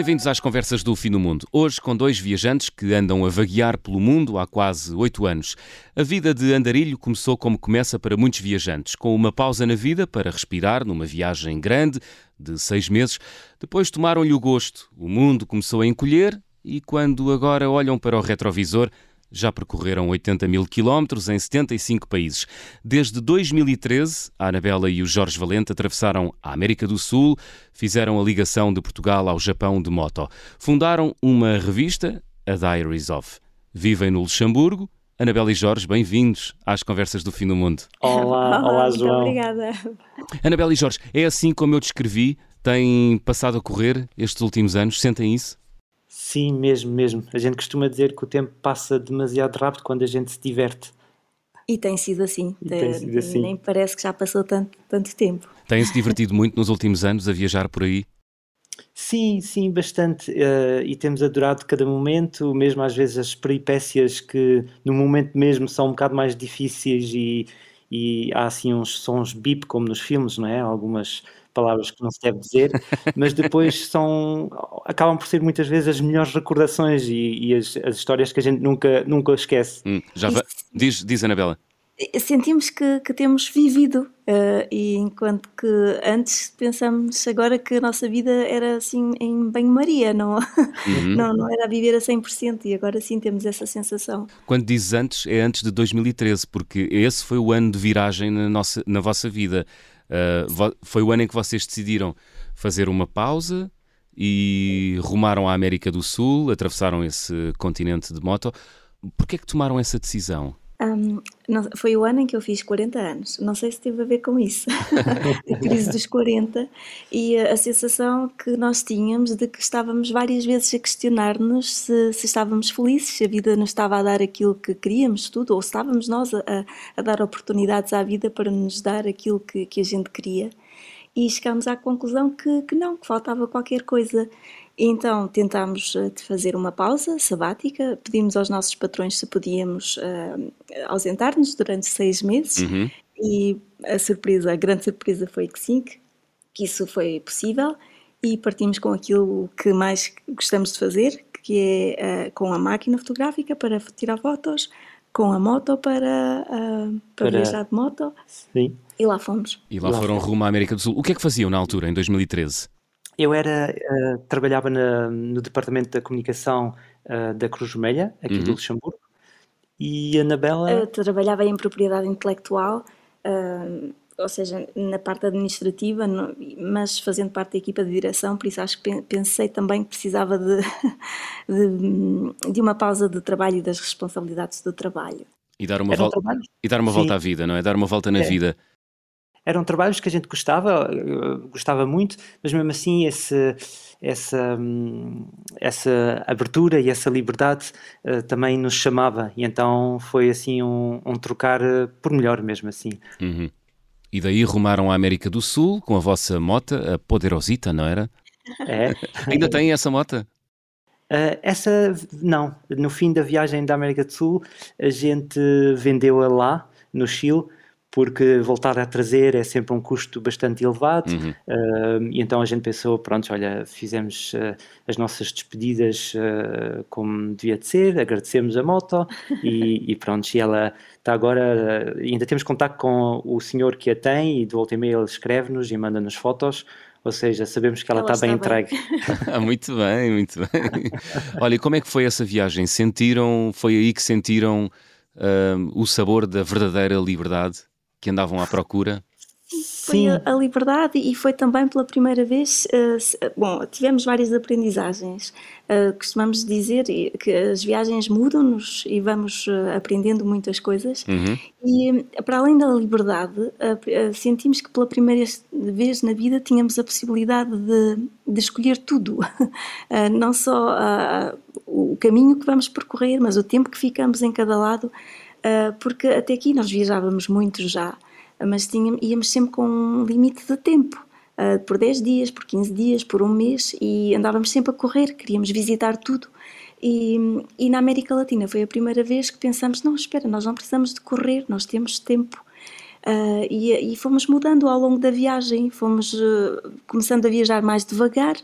Bem-vindos às conversas do Fim do Mundo. Hoje com dois viajantes que andam a vaguear pelo mundo há quase oito anos. A vida de andarilho começou como começa para muitos viajantes, com uma pausa na vida para respirar numa viagem grande de seis meses. Depois tomaram-lhe o gosto. O mundo começou a encolher e quando agora olham para o retrovisor, já percorreram 80 mil quilómetros em 75 países. Desde 2013, a Anabela e o Jorge Valente atravessaram a América do Sul, fizeram a ligação de Portugal ao Japão de moto. Fundaram uma revista, a Diaries of. Vivem no Luxemburgo. Anabela e Jorge, bem-vindos às Conversas do Fim do Mundo. Olá, olá, João. obrigada. Anabela e Jorge, é assim como eu descrevi? Têm passado a correr estes últimos anos? Sentem isso? Sim, mesmo, mesmo. A gente costuma dizer que o tempo passa demasiado rápido quando a gente se diverte. E tem sido assim. E tem sido assim. Nem parece que já passou tanto, tanto tempo. Têm-se divertido muito nos últimos anos a viajar por aí? Sim, sim, bastante. Uh, e temos adorado cada momento, mesmo às vezes as peripécias que no momento mesmo são um bocado mais difíceis e, e há assim uns sons bip como nos filmes, não é? Algumas palavras que não se deve dizer, mas depois são acabam por ser muitas vezes as melhores recordações e, e as, as, histórias que a gente nunca, nunca esquece. Hum, já diz, diz Anabela. Sentimos que, que temos vivido, uh, e enquanto que antes pensamos agora que a nossa vida era assim em banho-maria, não, uhum. não, não era a viver a 100%, e agora sim temos essa sensação. Quando dizes antes, é antes de 2013, porque esse foi o ano de viragem na, nossa, na vossa vida. Uh, foi o ano em que vocês decidiram fazer uma pausa e rumaram à América do Sul, atravessaram esse continente de moto. Porquê é que tomaram essa decisão? Um, não, foi o ano em que eu fiz 40 anos. Não sei se teve a ver com isso, a crise dos 40 e a, a, sensação que nós tínhamos de que estávamos várias vezes a questionar-nos se, se, estávamos felizes, se a vida nos estava a dar aquilo que queríamos, tudo, ou se estávamos nós a, a dar oportunidades à vida para nos dar aquilo que, que a gente queria. E chegámos à conclusão que, que não, que faltava qualquer coisa. Então tentámos uh, fazer uma pausa sabática, pedimos aos nossos patrões se podíamos uh, ausentar-nos durante seis meses uhum. e a surpresa, a grande surpresa foi que sim, que, que isso foi possível e partimos com aquilo que mais gostamos de fazer, que é uh, com a máquina fotográfica para tirar fotos, com a moto para, uh, para, para, viajar de moto. Sim. E lá fomos. E lá, lá foram rumo à América do Sul. O que é que faziam na altura, em 2013? Eu era, uh, trabalhava na, no departamento da comunicação uh, da Cruz Vermelha, aqui uhum. do Luxemburgo, e a Anabela... Eu trabalhava em propriedade intelectual, uh, ou seja, na parte administrativa, no, mas fazendo parte da equipa de direção, por isso acho que pensei também que precisava de, de, de uma pausa de trabalho e das responsabilidades do trabalho. E dar uma, volta, e dar uma volta à vida, não é? Dar uma volta na é. vida eram trabalhos que a gente gostava, gostava muito, mas mesmo assim esse, essa, essa abertura e essa liberdade uh, também nos chamava e então foi assim um, um trocar uh, por melhor mesmo assim. Uhum. E daí rumaram à América do Sul com a vossa mota, a Poderosita, não era? É. Ainda tem essa mota? Uh, essa, não. No fim da viagem da América do Sul, a gente vendeu-a lá, no Chile, porque voltar a trazer é sempre um custo bastante elevado uhum. uh, e então a gente pensou, pronto, olha, fizemos uh, as nossas despedidas uh, como devia de ser, agradecemos a moto e, e pronto, e ela está agora, ainda temos contato com o senhor que a tem e do volta e meia ele escreve-nos e manda-nos fotos, ou seja, sabemos que ela, ela está, bem, bem entregue. muito bem, muito bem. Olha, como é que foi essa viagem? Sentiram, foi aí que sentiram o sabor da verdadeira liberdade? Que andavam à procura? Foi a, a, liberdade e foi também pela primeira vez. Uh, bom, tivemos várias aprendizagens. Uh, costumamos dizer que as viagens mudam-nos e vamos uh, aprendendo muitas coisas. Uhum. E para além da liberdade, sentimos que pela primeira vez na vida tínhamos a possibilidade de, de escolher tudo. não só o caminho que vamos percorrer, mas o tempo que ficamos em cada lado porque até aqui nós viajávamos muito já, mas tínhamos, íamos sempre com um limite de tempo. Uh, por 10 dias, por 15 dias, por um mês e andávamos sempre a correr, queríamos visitar tudo. E, e, na América Latina foi a primeira vez que pensamos: não, espera, nós não precisamos de correr, nós temos tempo. Uh, e, e, fomos mudando ao longo da viagem, fomos uh, começando a viajar mais devagar,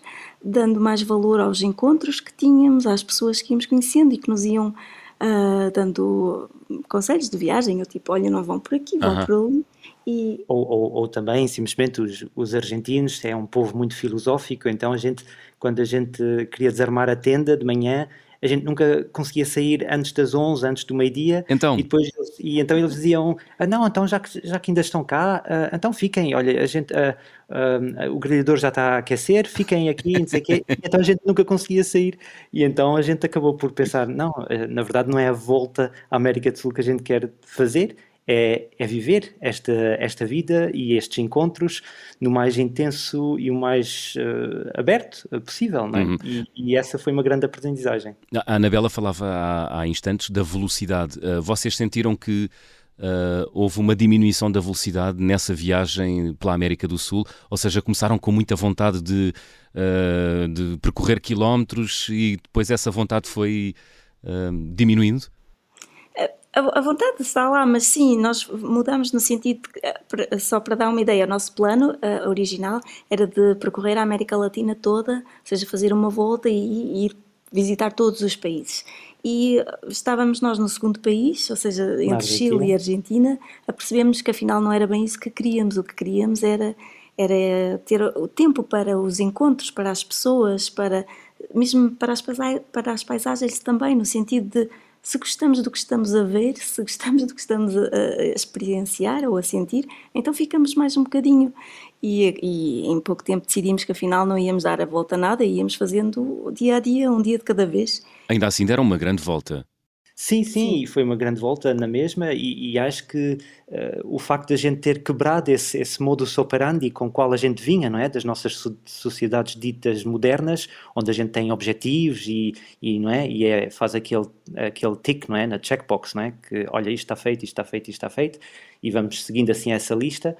dando mais valor aos encontros que tínhamos, às pessoas que íamos conhecendo e que nos iam uh, dando conselhos de viagem, eu tipo, olha, não vão por aqui, vão por ali. E... Ou, ou, ou, também, simplesmente, os, os argentinos é um povo muito filosófico, então a gente, quando a gente queria desarmar a tenda de manhã, a gente nunca conseguia sair antes das 11, antes do meio-dia. Então. E, depois, e então eles diziam: ah, Não, então já que, já que ainda estão cá, uh, então fiquem. Olha, a gente, uh, uh, o grelhador já está a aquecer, fiquem aqui, não sei quê. Então a gente nunca conseguia sair. E então a gente acabou por pensar: Não, na verdade não é a volta à América do Sul que a gente quer fazer, é, é, viver esta, esta vida e estes encontros no mais intenso e o mais uh, aberto possível, não é? Uhum. E, e, essa foi uma grande aprendizagem. A Anabela falava há, há instantes da velocidade. Uh, vocês sentiram que uh, houve uma diminuição da velocidade nessa viagem pela América do Sul? Ou seja, começaram com muita vontade de, de percorrer quilómetros e depois essa vontade foi diminuindo? A, vontade está lá, mas sim, nós mudamos no sentido, de, eh, só para dar uma ideia, o nosso plano uh, original era de percorrer a América Latina toda, ou seja, fazer uma volta e, e ir visitar todos os países. E estávamos nós no segundo país, ou seja, entre Chile e Argentina, apercebemos que afinal não era bem isso que queríamos, o que queríamos era, era ter o tempo para os encontros, para as pessoas, para mesmo para as, para as paisagens também, no sentido de se gostamos do que estamos a ver, se gostamos do que estamos a, a experienciar ou a sentir, então ficamos mais um bocadinho. E, e, em pouco tempo decidimos que afinal não íamos dar a volta a nada, íamos fazendo dia a dia, um dia de cada vez. Ainda assim deram uma grande volta. Sim, sim, sim, foi uma grande volta na mesma e, e acho que uh, o facto de a gente ter quebrado esse, esse modus operandi com o qual a gente vinha, não é? Das nossas sociedades ditas modernas, onde a gente tem objetivos e, e não é? E é, faz aquele, aquele tick, não é? Na checkbox, não é? Que, olha, isto está feito, isto está feito, isto está feito e vamos seguindo assim essa lista.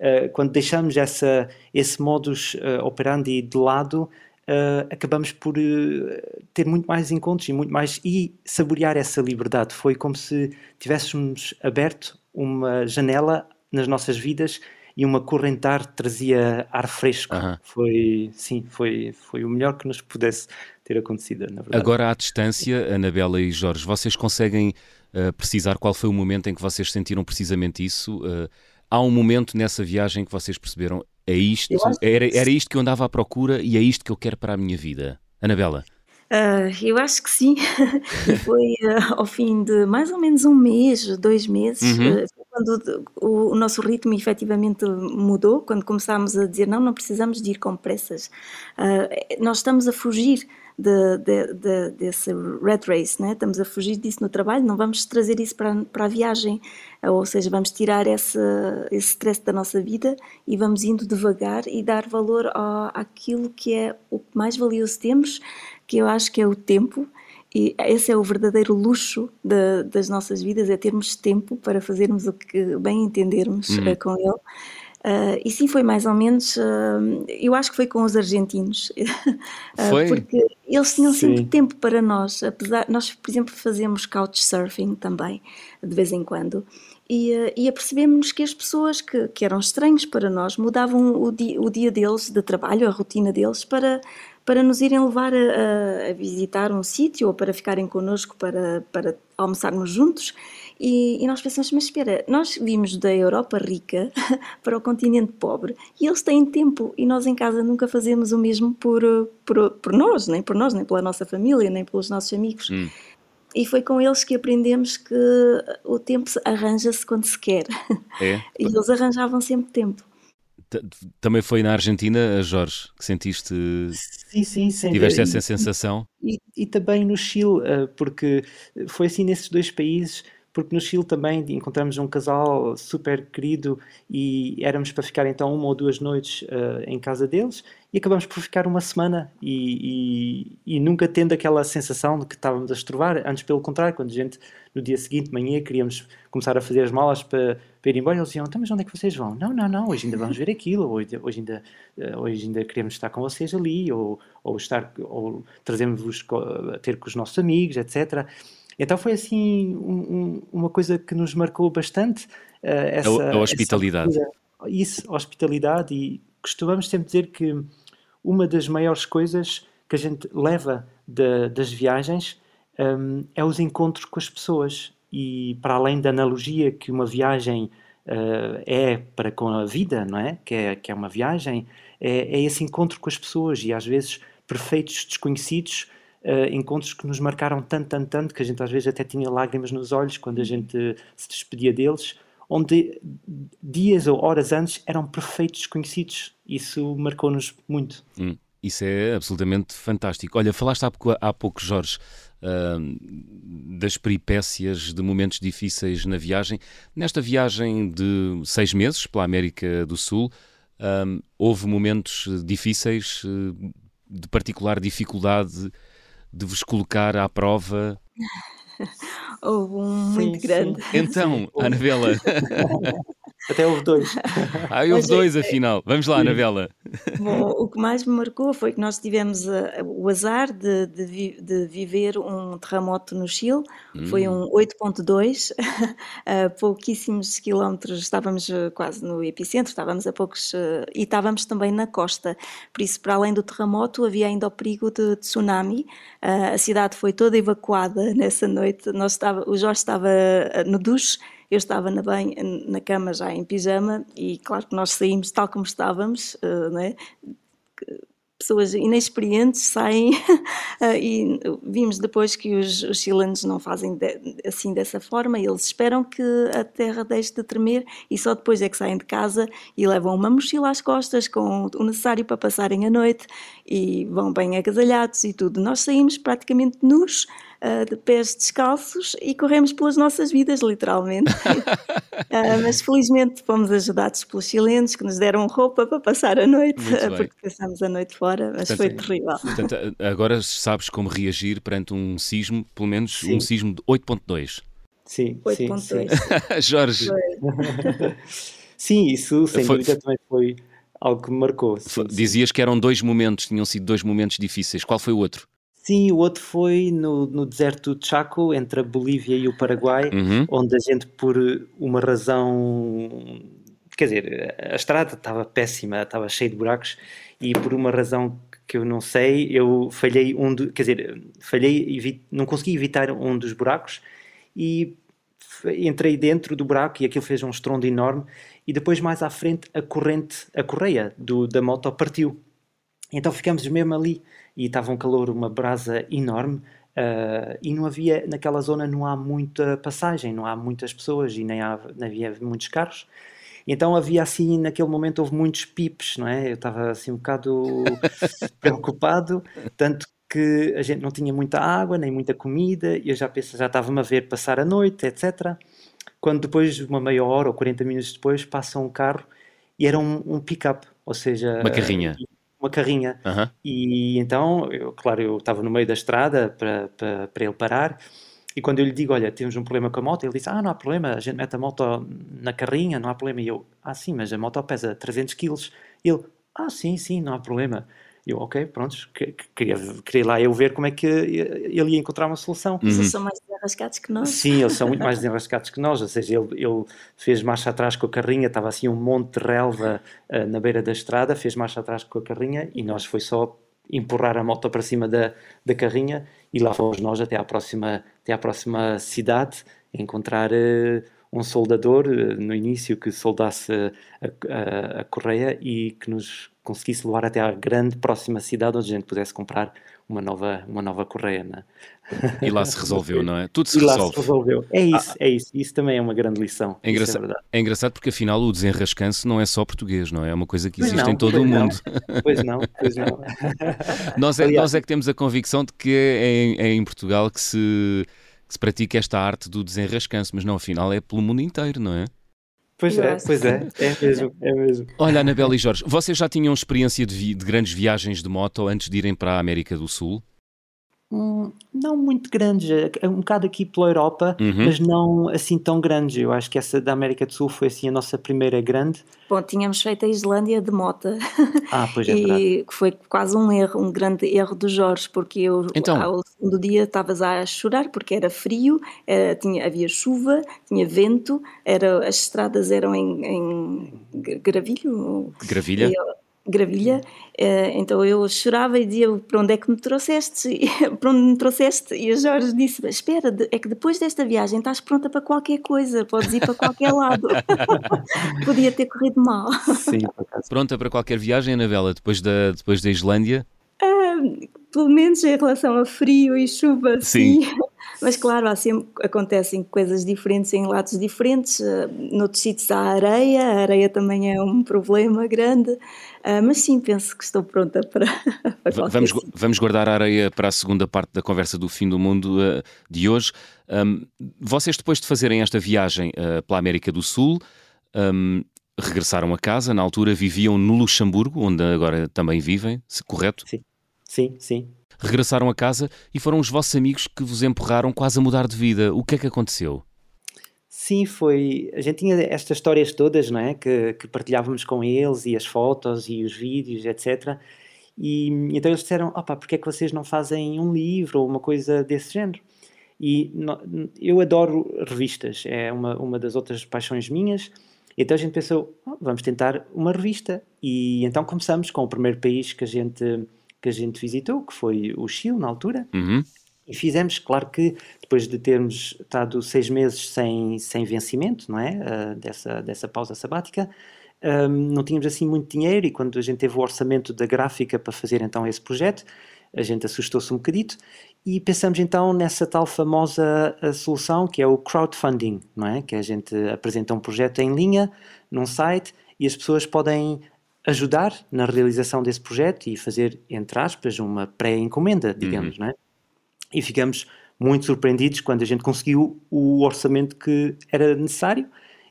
Uh, quando deixamos essa, esse modus uh, operandi de lado, uh, acabamos por uh, ter muito mais encontros e muito mais e saborear essa liberdade. Foi como se tivéssemos aberto uma janela nas nossas vidas e uma correntar trazia ar fresco. Foi, sim, foi, foi o melhor que nos pudesse ter acontecido, na verdade. Agora, à distância, Anabela e Jorge, vocês conseguem uh, precisar qual foi o momento em que vocês sentiram precisamente isso? Uh, há um momento nessa viagem que vocês perceberam é isto, era, era isto que eu andava à procura e é isto que eu quero para a minha vida. Anabela? Uh, eu acho que sim. foi uh, ao fim de mais ou menos um mês, dois meses, uhum. uh, quando o, o, nosso ritmo efetivamente mudou, quando começámos a dizer não, não precisamos de ir com pressas. nós estamos a fugir de, de, de, desse red race, né? estamos a fugir disso no trabalho, não vamos trazer isso para, para a viagem, ou seja, vamos tirar esse, esse stress da nossa vida e vamos indo devagar e dar valor ao, àquilo que é o mais valioso temos, que eu acho que é o tempo, e esse é o verdadeiro luxo de, das nossas vidas, é termos tempo para fazermos o que bem entendermos uhum. com ele. Uh, e sim, foi mais ou menos. Uh, eu acho que foi com os argentinos. Foi? porque eles tinham sim. sempre tempo para nós. Apesar, nós, por exemplo, fazemos couchsurfing também, de vez em quando. E, e apercebemos que as pessoas que, que eram estranhos para nós mudavam o dia, o dia deles de trabalho, a rotina deles, para, para nos irem levar a, a visitar um sítio ou para ficarem connosco para, para almoçarmos juntos. E, e, nós pensamos, mas espera, nós vimos da Europa rica para o continente pobre e eles têm tempo e nós em casa nunca fazemos o mesmo por, por, por nós, nem por nós, nem pela nossa família, nem pelos nossos amigos. Hum. E foi com eles que aprendemos que o tempo arranja-se quando se quer. É. E eles arranjavam sempre tempo. Também foi na Argentina, Jorge, que sentiste. Sim, sim, sim. Tiveste essa sensação? E, e, também no Chile, eh, porque foi assim nesses dois países porque no Chile também encontramos um casal super querido e éramos para ficar então uma ou duas noites uh, em casa deles e acabamos por ficar uma semana e, e, e, nunca tendo aquela sensação de que estávamos a estrovar, antes pelo contrário, quando a gente no dia seguinte, manhã, queríamos começar a fazer as malas para, para ir embora, eles diziam, então mas onde é que vocês vão? Não, não, não, hoje ainda vamos ver aquilo, hoje, hoje, ainda, eh, hoje ainda queremos estar com vocês ali, ou, ou estar, ou trazemos-vos a ter com os nossos amigos, etc., então foi assim um, um, uma coisa que nos marcou bastante essa a, a hospitalidade. Essa isso, hospitalidade, e costumamos sempre dizer que uma das maiores coisas que a gente leva de, das viagens um, é os encontros com as pessoas. E para além da analogia que uma viagem uh, é para com a vida, não é? Que é, que é uma viagem, é, é esse encontro com as pessoas e às vezes perfeitos desconhecidos, uh, encontros que nos marcaram tanto, tanto, tanto, que a gente às vezes até tinha lágrimas nos olhos quando a gente se despedia deles, onde dias ou horas antes eram perfeitos desconhecidos. Isso marcou-nos muito. Hum, isso é absolutamente fantástico. Olha, falaste há pouco, há pouco Jorge, uh, das peripécias de momentos difíceis na viagem. Nesta viagem de seis meses pela América do Sul, uh, houve momentos difíceis, uh, de particular dificuldade de vos colocar à prova? Houve um muito sim, grande. Sim. Então, Anabela. Até houve dois. Ah, houve Mas, dois, é, afinal. Vamos lá, Anabela. Bom, o que mais me marcou foi que nós tivemos uh, o azar de, de, vi, de, viver um terremoto no Chile. Hum. Foi um 8.2, a pouquíssimos quilómetros, estávamos uh, quase no epicentro, estávamos a poucos... Uh, e estávamos também na costa. Por isso, para além do terremoto, havia ainda o perigo de, de tsunami. a cidade foi toda evacuada nessa noite. Nós estava, o Jorge estava no duche eu estava na, bem, na cama já em pijama e claro que nós saímos tal como estávamos, uh, né? pessoas inexperientes saem uh, e vimos depois que os, os chilenos não fazem de, assim dessa forma, eles esperam que a terra deixe de tremer e só depois é que saem de casa e levam uma mochila às costas com o necessário para passarem a noite e vão bem agasalhados e tudo. Nós saímos praticamente nus, uh, de pés descalços e corremos pelas nossas vidas, literalmente. uh, mas felizmente fomos ajudados pelos chilenos que nos deram roupa para passar a noite, porque passamos a noite fora, mas portanto, foi terrível. Portanto, agora sabes como reagir perante um sismo, pelo menos sim. um sismo de 8.2. Sim, 8.2. Jorge. Sim, isso sem foi, dúvida também foi algo que me marcou. Sim, Dizias sim. que eram dois momentos, tinham sido dois momentos difíceis. Qual foi o outro? Sim, o outro foi no, no deserto do Chaco, entre a Bolívia e o Paraguai, uhum. onde a gente, por uma razão. Quer dizer, a estrada estava péssima, estava cheia de buracos, e por uma razão que eu não sei, eu falhei um. Do, quer dizer, falhei, não consegui evitar um dos buracos e entrei dentro do buraco e aquilo fez um estrondo enorme. E depois, mais à frente, a corrente, a correia do, da moto partiu. Então ficamos mesmo ali e estava um calor, uma brasa enorme uh, e não havia, naquela zona não há muita passagem, não há muitas pessoas e nem, há, não havia muitos carros. Então havia assim, naquele momento houve muitos pips, não é? Eu estava assim um bocado preocupado, tanto que a gente não tinha muita água, nem muita comida, e eu já pensava, já estava-me a ver passar a noite, etc. Quando depois, uma meia hora ou 40 minutos depois, passa um carro e era um, um pick-up, ou seja... Uma carrinha uma carrinha. Uhum. E então, eu, claro, eu estava no meio da estrada para, para, para ele parar. E quando eu lhe digo, olha, temos um problema com a moto, ele disse, ah, não há problema, a gente mete a moto na carrinha, não há problema. E eu, ah, sim, mas a moto pesa 300 quilos. Ele, ah, sim, sim, não há problema. E eu, ok, pronto, queria, queria lá eu ver como é que ele ia encontrar uma solução. Uhum. Eles são mais desenrascados que nós. Sim, eles são muito mais desenrascados que nós, ou seja, ele, ele fez marcha atrás com a carrinha, estava assim um monte de relva uh, na beira da estrada, fez marcha atrás com a carrinha e nós foi só empurrar a moto para cima da, da carrinha e lá fomos nós até à próxima, até à próxima cidade, encontrar... Uh, um soldador uh, no início que soldasse a, a, a correia e que nos conseguisse levar até à grande próxima cidade onde a gente pudesse comprar uma nova, uma nova correia. Né? E lá se resolveu, não é? Tudo se e resolve. Lá se resolveu. É isso, ah, é isso. Isso também é uma grande lição. É, engraçado, é, é, engraçado porque afinal o desenrascanço não é só português, não é? É uma coisa que existe não, em todo o mundo. Não. Pois não, pois não. nós, é, nós é que temos a convicção de que é em, é em Portugal que se, que se pratica esta arte do desenrascanço, mas não, afinal é pelo mundo inteiro, não é? Pois é, pois é, é mesmo, é mesmo. Olha, Anabela e Jorge, vocês já tinham experiência de, vi de, grandes viagens de moto antes de irem para a América do Sul? Hum, não muito grandes, é, um bocado aqui pela Europa, uhum. mas não assim tão grandes. Eu acho que essa da América do Sul foi assim a nossa primeira grande. Bom, tínhamos feito a Islândia de mota. Ah, pois é E foi quase um erro, um grande erro do Jorge, porque eu então... ao segundo dia estavas a chorar porque era frio, era, tinha, havia chuva, tinha vento, era, as estradas eram em, em gravilho. Gravilha? Gravilha, eh, então eu chorava e dizia para onde é que me trouxeste? para onde me trouxeste? E a Jorge disse: Espera, é que depois desta viagem estás pronta para qualquer coisa, podes ir para qualquer lado. Podia ter corrido mal. Sim, pronta para qualquer viagem, Anabela, depois da, depois da Islândia? Uh, pelo menos em relação a frio e chuva, sim. sim. Mas claro, há sempre, acontecem coisas diferentes em lados diferentes. Uh, noutros sítios há areia, a areia também é um problema grande. Uh, mas sim, penso que estou pronta para. para vamos, vamos guardar a areia para a segunda parte da conversa do fim do mundo uh, de hoje. Um, vocês, depois de fazerem esta viagem pela América do Sul, um, regressaram a casa. Na altura viviam no Luxemburgo, onde agora também vivem, correto? Sim, sim, sim regressaram a casa e foram os vossos amigos que vos empurraram quase a mudar de vida. O que é que aconteceu? Sim, foi. A gente tinha estas histórias todas, não é? Que, que partilhávamos com eles e as fotos e os vídeos, etc. E então eles disseram: opa, porque é que vocês não fazem um livro ou uma coisa desse género? E no, eu adoro revistas, é uma, uma das outras paixões minhas. Então a gente pensou: oh, vamos tentar uma revista. E então começamos com o primeiro país que a gente que a gente visitou, que foi o Chile na altura. Uhum. E fizemos, claro que depois de termos estado seis meses sem, sem vencimento, não é? Uh, dessa, dessa pausa sabática, um, não tínhamos assim muito dinheiro e quando a gente teve o orçamento da gráfica para fazer então esse projeto, a gente assustou-se um bocadito e pensamos então nessa tal famosa ah, solução que é o crowdfunding, não é? Que a gente apresenta um projeto em linha num site e as pessoas podem ajudar na realização desse projeto e fazer, entre aspas, uma pré-encomenda, digamos, uhum. não é? E ficamos muito surpreendidos quando a gente conseguiu o orçamento que era necessário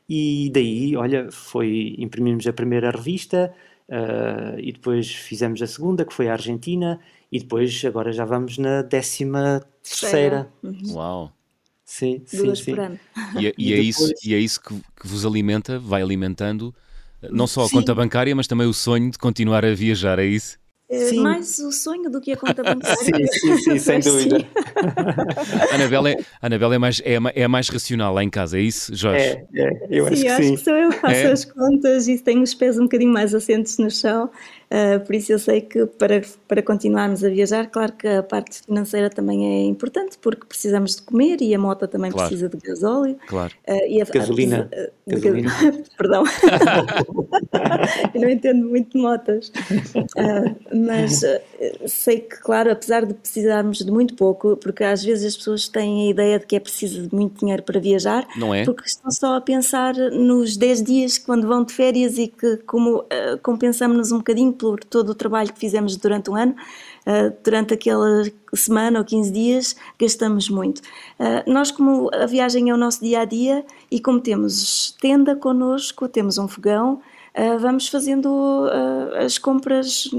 e daí, olha, foi imprimimos a primeira revista uh, e depois fizemos a segunda, que foi a Argentina, e depois agora já vamos na décima terceira. Uhum. Uau! Sim, sim, sim. E, é, e, e, é isso, e é isso que, que vos alimenta, vai alimentando não só a Sim. conta bancária, mas também o sonho de continuar a viajar, é isso? Eh, sim. Mais o sonho do que a conta bancária. sim, sim, sim, sem dúvida. a Anabela, é, a Anabela é, mais, é, é mais racional lá em casa, é isso, Jorge? É, é eu acho sim, que acho sim. que sou eu que faço é? as contas e tenho os pés um bocadinho mais assentes no chão Uh, por isso eu sei que para, para continuarmos a viajar, claro que a parte financeira também é importante, porque precisamos de comer e a moto também claro. precisa de gasóleo. Claro. Uh, e a, gasolina. A, de, gasolina. Perdão. eu não entendo muito de motas. Uh, mas sei que, claro, apesar de precisarmos de muito pouco, porque às vezes as pessoas têm a ideia de que é preciso de muito dinheiro para viajar, não é? porque estão só a pensar nos 10 dias quando vão de férias e que como compensamos-nos um bocadinho por todo o trabalho que fizemos durante um ano, uh, durante aquela semana ou 15 dias, gastamos muito. Uh, nós, como a viagem é o nosso dia a dia e como temos tenda connosco, temos um fogão, uh, vamos fazendo as compras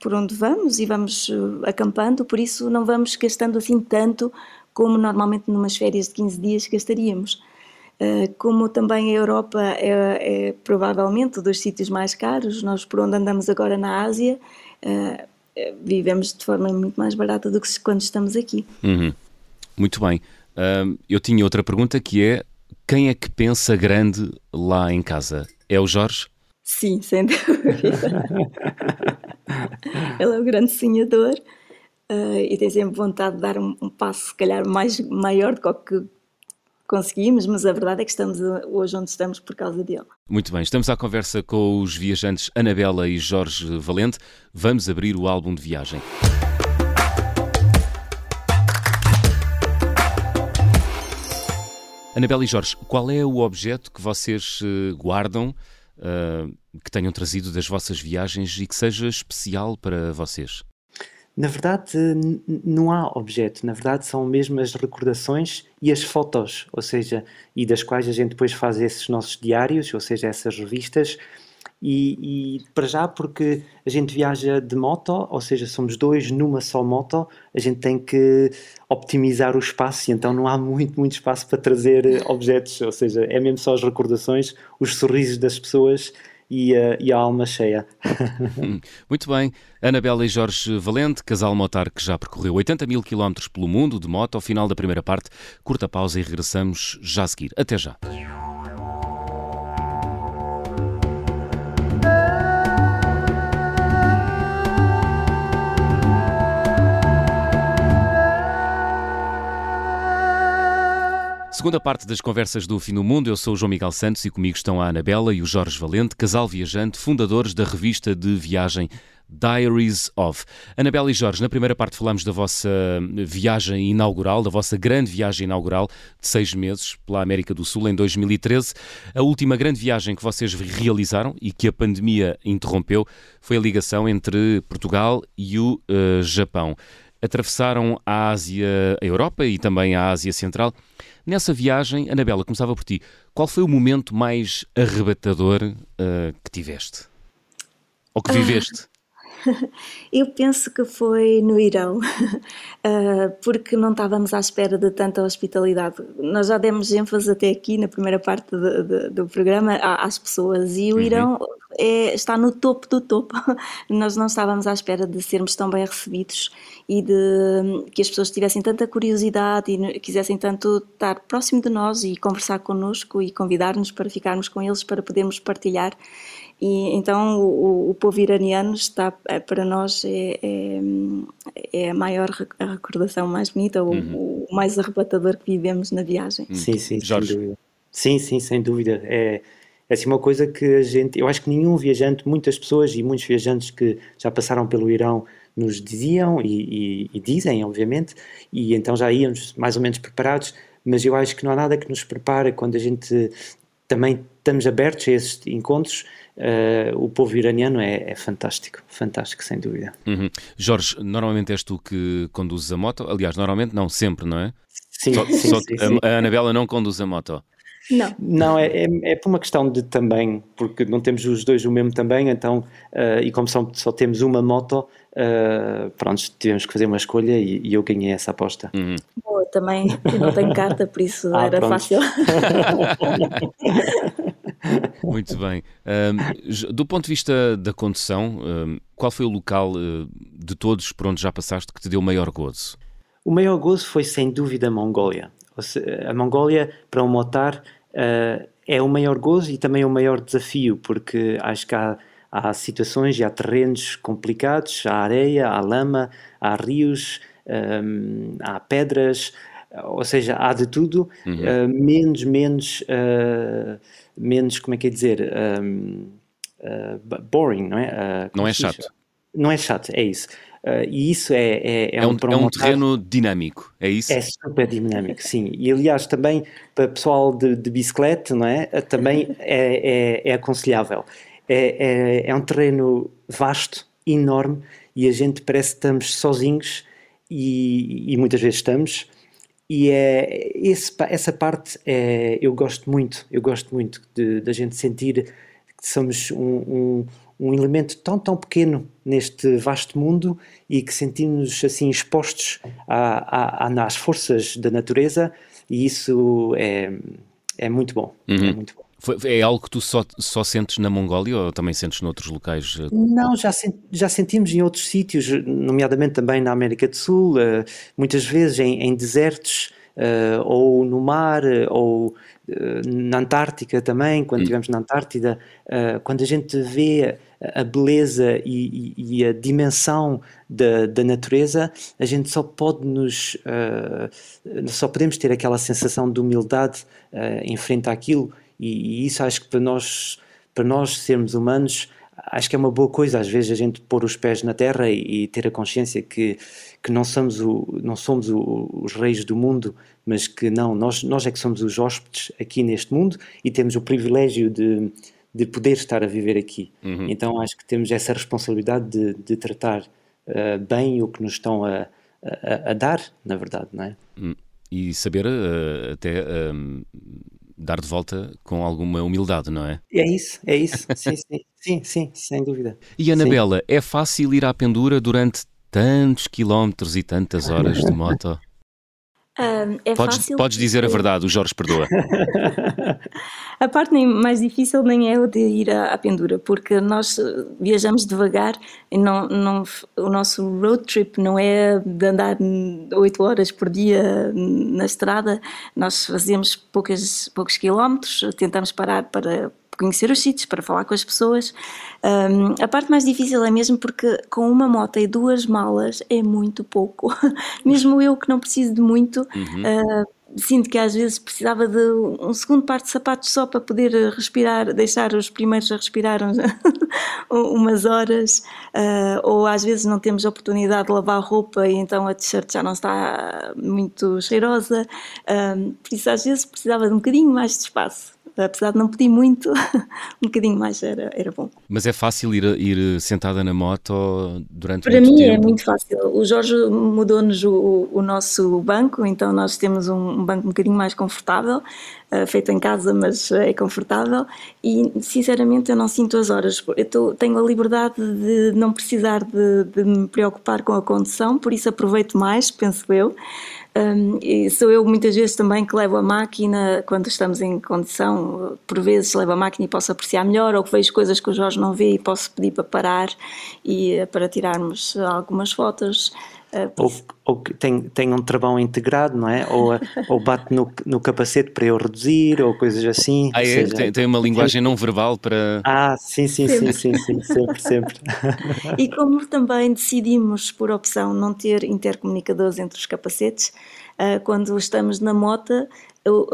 por onde vamos e vamos acampando, por isso não vamos gastando assim tanto como normalmente numas férias de 15 dias gastaríamos. Eh, como também a Europa é, é, provavelmente um dos sítios mais caros, nós por onde andamos agora na Ásia, uh, vivemos de forma muito mais barata do que quando estamos aqui. Uhum. Muito bem. Uh, eu tinha outra pergunta que é: quem é que pensa grande lá em casa? É o Jorge? Sim, sem dúvida. Ele é o grande sonhador uh, e tem sempre vontade de dar um, um passo, se calhar, mais maior do que conseguimos, mas a verdade é que estamos hoje onde estamos por causa dele. Muito bem, estamos à conversa com os viajantes Anabela e Jorge Valente. Vamos abrir o álbum de viagem. Anabela e Jorge, qual é o objeto que vocês eh, guardam, uh, que tenham trazido das vossas viagens e que seja especial para vocês? Na verdade, não há objeto, na verdade são mesmo as recordações e as fotos, ou seja, e das quais a gente depois faz esses nossos diários, ou seja, essas revistas, e, e, para já porque a gente viaja de moto, ou seja, somos dois numa só moto, a gente tem que optimizar o espaço e então não há muito, muito espaço para trazer eh, objetos, ou seja, é mesmo só as recordações, os sorrisos das pessoas e a, e a alma cheia. Muito bem. Anabela e Jorge Valente, casal motar que já percorreu 80 mil quilómetros pelo mundo de moto. Ao final da primeira parte, curta pausa e regressamos já a seguir. Até já. Segunda parte das conversas do Fim do Mundo, eu sou o João Miguel Santos e comigo estão a Anabela e o Jorge Valente, casal viajante, fundadores da revista de viagem Diaries of. Anabela e Jorge, na primeira parte falamos da vossa viagem inaugural, da vossa grande viagem inaugural de seis meses pela América do Sul em 2013. A última grande viagem que vocês realizaram e que a pandemia interrompeu foi a ligação entre Portugal e o uh, Japão. Atravessaram a Ásia, a Europa e também a Ásia Central. Nessa viagem, Anabela, começava por ti. Qual foi o momento mais arrebatador uh, que tiveste? Ou que viveste? Eu penso que foi no Irão, ah, porque não estávamos à espera de tanta hospitalidade. Nós já demos ênfase até aqui na primeira parte de, de, do programa às pessoas e o uhum. Irão é, está no topo do topo. Nós não estávamos à espera de sermos tão bem recebidos e de que as pessoas tivessem tanta curiosidade e quisessem tanto estar próximo de nós e conversar connosco e convidar-nos para ficarmos com eles para podermos partilhar e então o, o povo iraniano está é, para nós é, é, é, a maior a recordação mais bonita, uhum. o, o, mais arrebatador que vivemos na viagem. Sim, sim, Jorge. sem dúvida. Sim, sim, sem dúvida. É, é assim uma coisa que a gente, eu acho que nenhum viajante, muitas pessoas e muitos viajantes que já passaram pelo Irão nos diziam e, e, e dizem, obviamente, e então já íamos mais ou menos preparados, mas eu acho que não há nada que nos prepare quando a gente também estamos abertos a esses encontros Uh, o povo iraniano é, é, fantástico, fantástico, sem dúvida. Uhum. Jorge, normalmente és tu que conduzes a moto? Aliás, normalmente não, sempre, não é? Sim, só, sim, só sim, a, sim. a Anabela não conduz a moto. Não. Não, é, é, é, por uma questão de também, porque não temos os dois o mesmo também, então, uh, e como só, só, temos uma moto, uh, pronto, tivemos que fazer uma escolha e, e eu ganhei essa aposta. Uhum. Boa, também não tenho carta, por isso ah, era pronto. fácil. Muito bem. Um, do ponto de vista da condução, um, qual foi o local uh, de todos por onde já passaste que te deu o maior gozo? O maior gozo foi sem dúvida a Mongólia. A Mongólia, para um motar, uh, é o maior gozo e também o maior desafio, porque acho que há, há situações e há terrenos complicados, há areia, há lama, há rios, um, há pedras, ou seja, há de tudo, uhum. uh, menos, menos, uh, menos, como é que é dizer, um, uh, boring, não é? não é chato. Não é chato, é isso. E isso é, é, é, é um, é um terreno dinâmico, é isso? É super dinâmico, sim. E aliás, também para pessoal de, de bicicleta, não é? Também é, é, é aconselhável. É, é, é um terreno vasto, enorme, e a gente parece que estamos sozinhos, e, e muitas vezes estamos, e é esse, essa parte é, eu gosto muito, eu gosto muito da gente sentir que somos um, um, um, elemento tão, tão pequeno neste vasto mundo e que sentimos assim expostos a, a, às forças da natureza e isso é, é muito bom. É uhum. É muito bom. É algo que tu só, só sentes na Mongólia ou também sentes noutros locais? Não, já, já sentimos em outros sítios, nomeadamente também na América do Sul, uh, muitas vezes em, em desertos uh, ou no mar ou uh, na Antártica também, quando estivemos na Antártida, quando a gente vê a beleza e, e, e a dimensão da, da, natureza, a gente só pode nos só podemos ter aquela sensação de humildade em frente àquilo. E, e, isso acho que para nós, para nós sermos humanos, acho que é uma boa coisa às vezes a gente pôr os pés na terra e, e ter a consciência que, que não somos, o, não somos o, os reis do mundo, mas que não, nós, nós é que somos os hóspedes aqui neste mundo e temos o privilégio de, de poder estar a viver aqui. Uhum. Então acho que temos essa responsabilidade de, de tratar uh, bem o que nos estão a, a, a, dar, na verdade, não é? Hum. E saber uh, até. Uh, dar de volta com alguma humildade, não é? É isso, é isso. Sim, sim, sim, sim sem dúvida. E Anabela, sim. é fácil ir à pendura durante tantos quilómetros e tantas horas de moto? Um, é podes, fácil podes dizer a verdade, o Jorge perdoa. a parte nem mais difícil nem é o de ir à, à, pendura, porque nós eh, viajamos devagar e não, não, o nosso road trip não é de andar 8 horas por dia na estrada, nós fazemos poucas, poucos quilómetros, tentamos parar para conhecer os sítios, para falar com as pessoas. Um, a parte mais difícil é mesmo porque com uma moto e duas malas é muito pouco. mesmo eu que não preciso de muito, uhum. uh, sinto que às vezes precisava de um segundo par de sapatos só para poder respirar, deixar os primeiros a respirar umas horas, uh, ou às vezes não temos a oportunidade de lavar roupa e então a t-shirt já não está muito cheirosa. Uh, por isso às vezes precisava de um bocadinho mais de espaço apesar de não pedir muito, um bocadinho mais era, era bom. Mas é fácil ir, ir sentada na moto durante Para muito mim é tempo? é muito fácil. O Jorge mudou-nos o, o, nosso banco, então nós temos um, banco um bocadinho mais confortável, uh, feito em casa, mas é confortável e sinceramente eu não sinto as horas. Eu tô, tenho a liberdade de não precisar de, de me preocupar com a condução, por isso aproveito mais, penso eu. Um, e sou eu muitas vezes também que levo a máquina quando estamos em condição, por vezes levo a máquina e posso apreciar melhor, ou que vejo coisas que o Jorge não vê e posso pedir para parar e eh, para tirarmos algumas fotos. Uh, ou, ou tem, tem um travão integrado, não é? Ou, ou bate no, no capacete para eu reduzir, ou coisas assim. Ah, é? Seja, tem, tem, uma linguagem não verbal para. Ah, sim, sim, sim, sim, sim, sempre, sempre. E como também decidimos, por opção, não ter intercomunicadores entre os capacetes, uh, quando estamos na moto,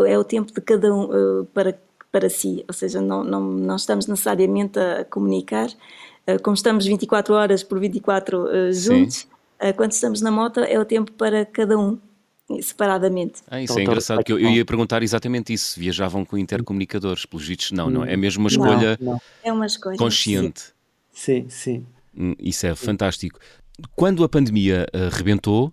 é o tempo de cada um uh, para, para si, ou seja, não, não, não estamos necessariamente a comunicar. Como estamos 24 horas por 24 juntos, Sim ah, quando estamos na moto é o tempo para cada um separadamente. Ah, isso é engraçado, que eu, eu, ia perguntar exatamente isso, viajavam com intercomunicadores, pelos vistos não, não, é mesmo uma escolha não, não. É uma escolha, consciente. Sim, sim. Hum, isso é fantástico. Quando a pandemia uh, rebentou,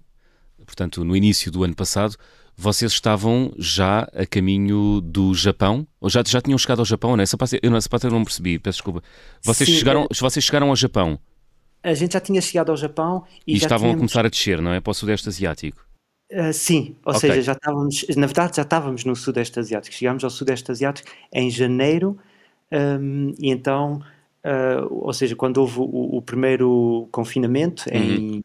portanto no início do ano passado, vocês estavam já a caminho do Japão? Ou já, já tinham chegado ao Japão? Não, essa parte, eu, essa parte eu não percebi, peço desculpa. Vocês, sim, chegaram, é... vocês chegaram ao Japão? A gente já tinha chegado ao Japão e, e estavam tínhamos... a começar a descer, não é? Para o Sudeste Asiático. Uh, sim, ou okay. seja, já estávamos, na verdade já estávamos no Sudeste Asiático. Chegámos ao Sudeste Asiático em janeiro um, e então, uh, ou seja, quando houve o, o primeiro confinamento, uhum. em,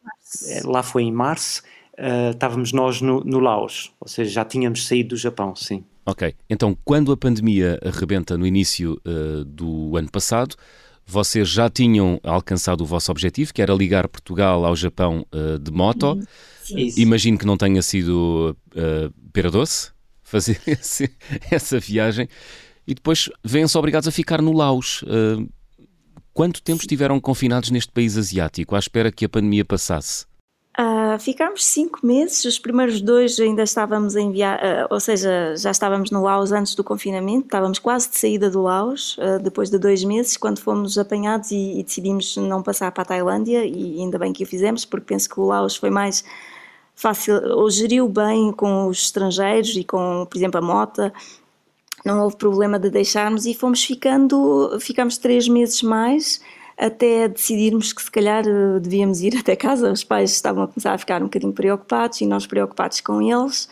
eh, lá foi em março, uh, estávamos nós no, no Laos, ou seja, já tínhamos saído do Japão, sim. Ok, então quando a pandemia arrebenta no início do ano passado, vocês já tinham alcançado o vosso objetivo, que era ligar Portugal ao Japão uh, de moto. Uhum. Sim. Imagino que não tenha sido uh, pera doce fazer esse, essa viagem. E depois vêm-se obrigados a ficar no Laos. Uh, quanto tempo estiveram confinados neste país asiático, à espera que a pandemia passasse? Uh, ficámos cinco meses, os primeiros dois ainda estávamos em viagem, uh, ou seja, já estávamos no Laos antes do confinamento, estávamos quase de saída do Laos, uh, depois de dois meses, quando fomos apanhados e, e, decidimos não passar para a Tailândia, e ainda bem que o fizemos, porque penso que o Laos foi mais fácil, ou geriu bem com os estrangeiros e com, por exemplo, a mota, não houve problema de deixarmos e fomos ficando, ficamos três meses mais, até decidirmos que se calhar eh, devíamos ir até casa. Os pais estavam a começar a ficar um bocadinho preocupados e nós preocupados com eles.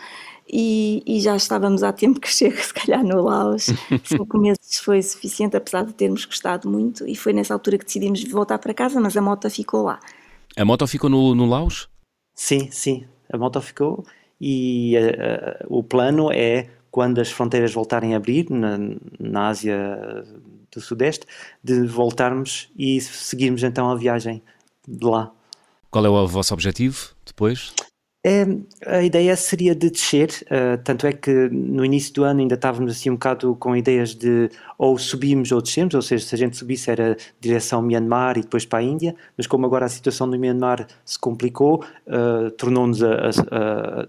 E, e, já estávamos há tempo que chega, se calhar, no Laos. Cinco meses foi suficiente, apesar de termos gostado muito, e foi nessa altura que decidimos voltar para casa, mas a moto ficou lá. A moto ficou no, no Laos? Sim, sim, a moto ficou e uh, o plano é quando as fronteiras voltarem a abrir na, na Ásia do Sudeste, de voltarmos e seguirmos então a viagem de lá. Qual é o vosso objetivo depois? É, a ideia seria de descer, uh, tanto é que no início do ano ainda estávamos assim um bocado com ideias de ou subimos ou descemos, ou seja, se a gente subisse era direção Myanmar e depois para a Índia, mas como agora a situação do Myanmar se complicou, uh, tornou-nos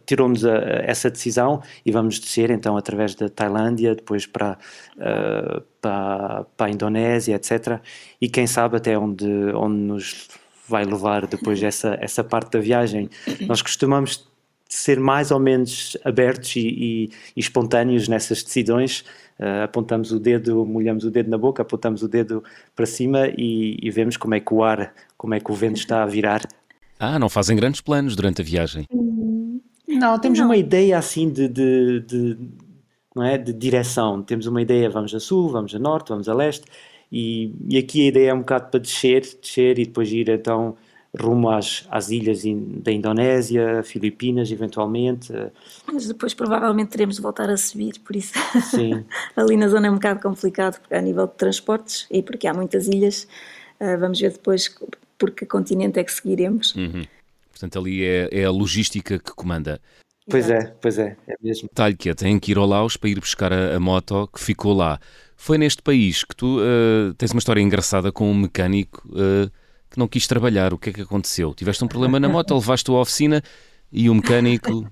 tirou-nos essa decisão e vamos descer então através da Tailândia, depois para, uh, para, para a Indonésia, etc. E quem sabe até onde, onde nos vai levar depois essa, essa parte da viagem. Nós costumamos ser mais ou menos abertos e, e, e espontâneos nessas decisões. Uh, apontamos o dedo, molhamos o dedo na boca, apontamos o dedo para cima e, e, vemos como é que o ar, como é que o vento está a virar. Ah, não fazem grandes planos durante a viagem? Não, temos não. uma ideia assim de, de, de, não é, de direção. Temos uma ideia, vamos a sul, vamos a norte, vamos a leste e, e aqui a ideia é um bocado para descer, descer e depois ir então rumo às, às ilhas da Indonésia, Filipinas, eventualmente. Mas depois provavelmente teremos de voltar a subir, por isso Sim. ali na zona é um bocado complicado, porque a nível de transportes e porque há muitas ilhas, uh, vamos ver depois por que continente é que seguiremos. Uhum. Portanto, ali é, é, a logística que comanda. Pois é, pois é, é mesmo. Detalhe que é, tem que ir ao Laos para ir buscar a, a moto que ficou lá. Foi neste país que tu uh, tens uma história engraçada com um mecânico uh, que não quis trabalhar. O que é que aconteceu? Tiveste um problema na moto, levaste-o à oficina e o mecânico.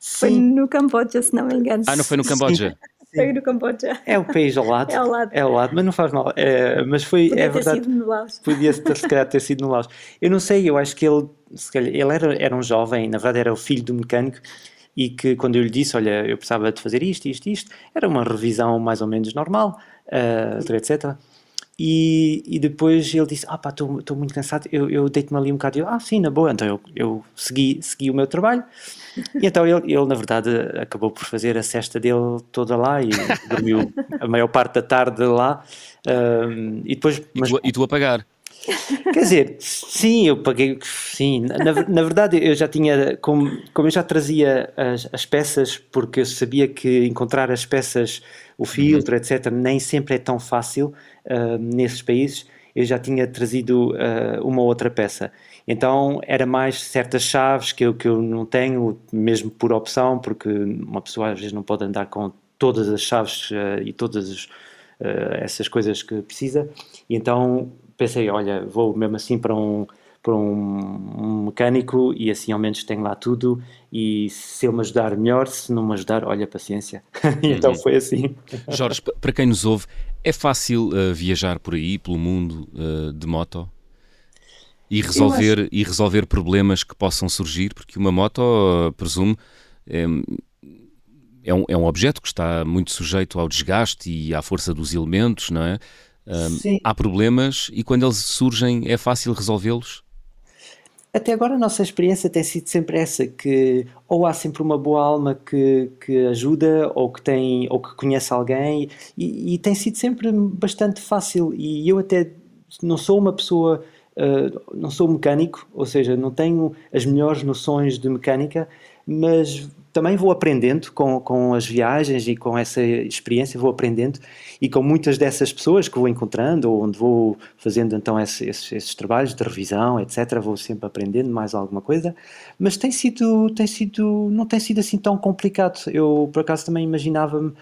Foi no Camboja, se não me engano. Ah, não foi no Camboja? Sim. Foi no Camboja. É o país ao lado. É ao lado. É ao lado, mas não faz mal. É, mas foi, Podia é verdade. Ter sido no Laos. Podia ter, se calhar ter sido no Laos. Eu não sei, eu acho que ele, se calhar, ele era, era um jovem, na verdade era o filho do mecânico, e que quando eu lhe disse, olha, eu precisava de fazer isto, isto, isto, era uma revisão mais ou menos normal, uh, etc. E, e depois ele disse: Ah, pá, estou muito cansado, eu, eu deito-me ali um bocado. E eu, ah, sim, na boa. Então eu, eu segui, segui o meu trabalho. E então ele, ele, na verdade, acabou por fazer a cesta dele toda lá e dormiu a maior parte da tarde lá. Um, e depois. Mas, e, tu, e tu a pagar? Quer dizer, sim, eu paguei, sim. Na, na verdade, eu já tinha, como, como eu já trazia as, as, peças, porque eu sabia que encontrar as peças, o filtro, uhum. etc., nem sempre é tão fácil uh, nesses países, eu já tinha trazido uh, uma outra peça. Então era mais certas chaves que eu, que eu não tenho, mesmo por opção, porque uma pessoa às vezes não pode andar com todas as chaves uh, e todas as, essas coisas que precisa. E então pensei, olha, vou mesmo assim para um, para um, mecânico e assim ao menos tenho lá tudo e se ele me ajudar melhor, se não me ajudar, olha, paciência. então uhum. foi assim. Jorge, para quem nos ouve, é fácil uh, viajar por aí, pelo mundo, uh, de moto? E resolver, acho... e resolver problemas que possam surgir, porque uma moto, presumo, é, é, um, é um objeto que está muito sujeito ao desgaste e à força dos elementos, não é? Há problemas e quando eles surgem é fácil resolvê-los? Até agora a nossa experiência tem sido sempre essa, que ou há sempre uma boa alma que, que ajuda ou que tem ou que conhece alguém e, e tem sido sempre bastante fácil e eu até não sou uma pessoa Uh, não sou mecânico, ou seja, não tenho as melhores noções de mecânica, mas também vou aprendendo com, com as viagens e com essa experiência, vou aprendendo e com muitas dessas pessoas que vou encontrando ou onde vou fazendo então esses, esses, trabalhos de revisão, etc. Vou sempre aprendendo mais alguma coisa, mas tem sido, tem sido, não tem sido assim tão complicado. Eu por acaso também imaginava-me uh,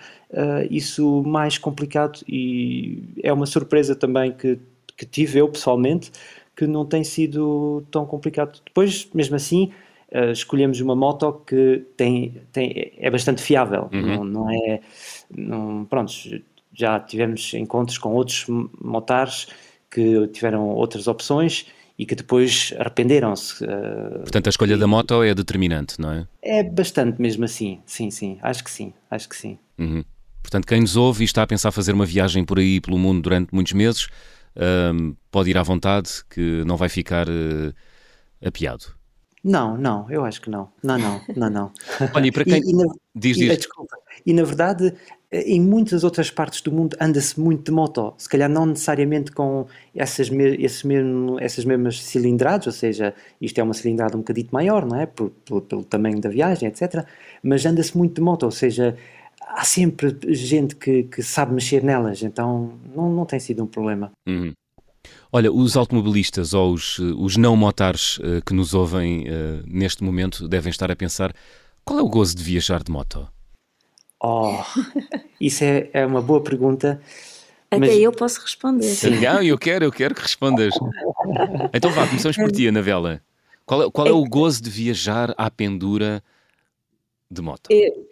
isso mais complicado e é uma surpresa também que, que tive eu pessoalmente que não tem sido tão complicado. Depois, mesmo assim, uh, escolhemos uma moto que tem, tem, é bastante fiável, uhum. não, não, é. Não, pronto, já tivemos encontros com outros motares que tiveram outras opções e que depois arrependeram-se. Uh, Portanto, a escolha e, da moto é determinante, não é? É bastante mesmo assim, sim, sim, acho que sim, acho que sim. Uhum. Portanto, quem nos ouve e está a pensar fazer uma viagem por aí pelo mundo durante muitos meses, uh, pode ir à vontade, que não vai ficar uh, apiado. Não, não, eu acho que não. Não, não, não, não. Olha, e para quem. E, e na, diz, diz. desculpa. E na verdade, em muitas outras partes do mundo anda-se muito de moto. Se calhar não necessariamente com essas, me, esses mesmo, essas mesmas cilindradas, ou seja, isto é uma cilindrada um bocadito maior, não é? Por, pelo, pelo tamanho da viagem, etc. Mas anda-se muito de moto, ou seja, há sempre gente que, que sabe mexer nelas, então não, não tem sido um problema. Uhum. Olha, os automobilistas ou os, os não motares uh, que nos ouvem uh, neste momento devem estar a pensar qual é o gozo de viajar de moto? Oh, isso é, é uma boa pergunta. Até mas... eu posso responder. Sim. Não, eu quero, eu quero que respondas. então vá, começamos por ti, Anabela. Qual é, qual é o gozo de viajar à pendura de moto? Eu,